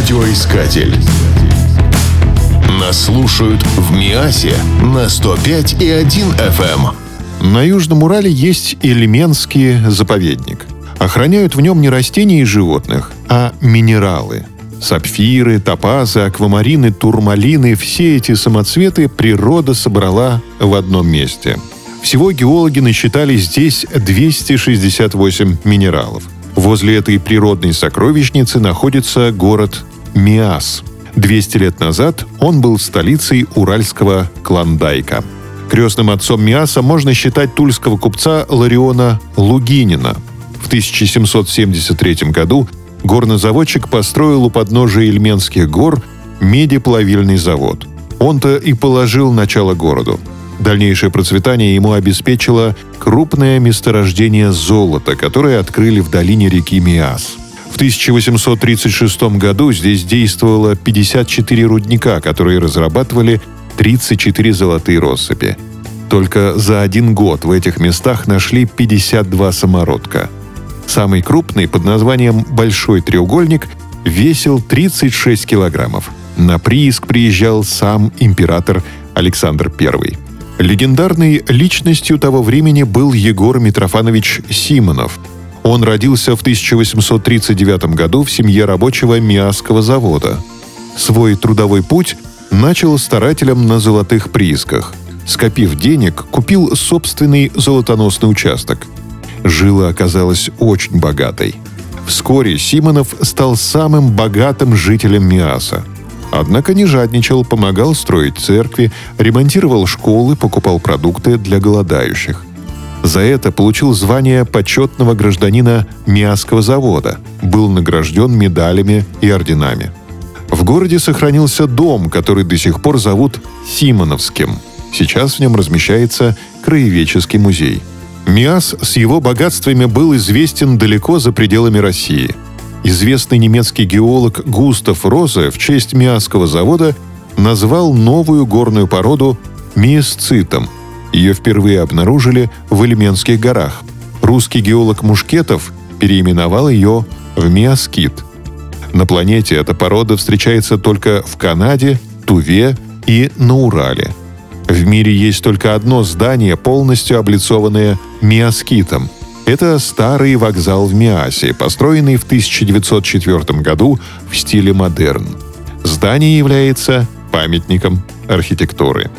Радиоискатель. Нас слушают в Миасе на 105 и 1 FM. Эм. На Южном Урале есть Эльменский заповедник. Охраняют в нем не растения и животных, а минералы. Сапфиры, топазы, аквамарины, турмалины – все эти самоцветы природа собрала в одном месте. Всего геологи насчитали здесь 268 минералов – Возле этой природной сокровищницы находится город Миас. 200 лет назад он был столицей уральского Клондайка. Крестным отцом Миаса можно считать тульского купца Лариона Лугинина. В 1773 году горнозаводчик построил у подножия Ильменских гор медиплавильный завод. Он-то и положил начало городу. Дальнейшее процветание ему обеспечило крупное месторождение золота, которое открыли в долине реки Миас. В 1836 году здесь действовало 54 рудника, которые разрабатывали 34 золотые россыпи. Только за один год в этих местах нашли 52 самородка. Самый крупный, под названием «Большой треугольник», весил 36 килограммов. На прииск приезжал сам император Александр I. Легендарной личностью того времени был Егор Митрофанович Симонов. Он родился в 1839 году в семье рабочего Миасского завода. Свой трудовой путь начал старателем на золотых приисках. Скопив денег, купил собственный золотоносный участок. Жила оказалась очень богатой. Вскоре Симонов стал самым богатым жителем Миаса – Однако не жадничал, помогал строить церкви, ремонтировал школы, покупал продукты для голодающих. За это получил звание почетного гражданина Миасского завода, был награжден медалями и орденами. В городе сохранился дом, который до сих пор зовут Симоновским. Сейчас в нем размещается краеведческий музей. Миас с его богатствами был известен далеко за пределами России – Известный немецкий геолог Густав Розе в честь Миасского завода назвал новую горную породу миесцитом. Ее впервые обнаружили в Эльменских горах. Русский геолог Мушкетов переименовал ее в миаскит. На планете эта порода встречается только в Канаде, Туве и на Урале. В мире есть только одно здание, полностью облицованное миаскитом – это старый вокзал в Миасе, построенный в 1904 году в стиле модерн. Здание является памятником архитектуры.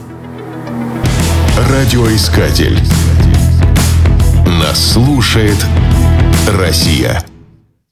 Радиоискатель. Нас слушает Россия.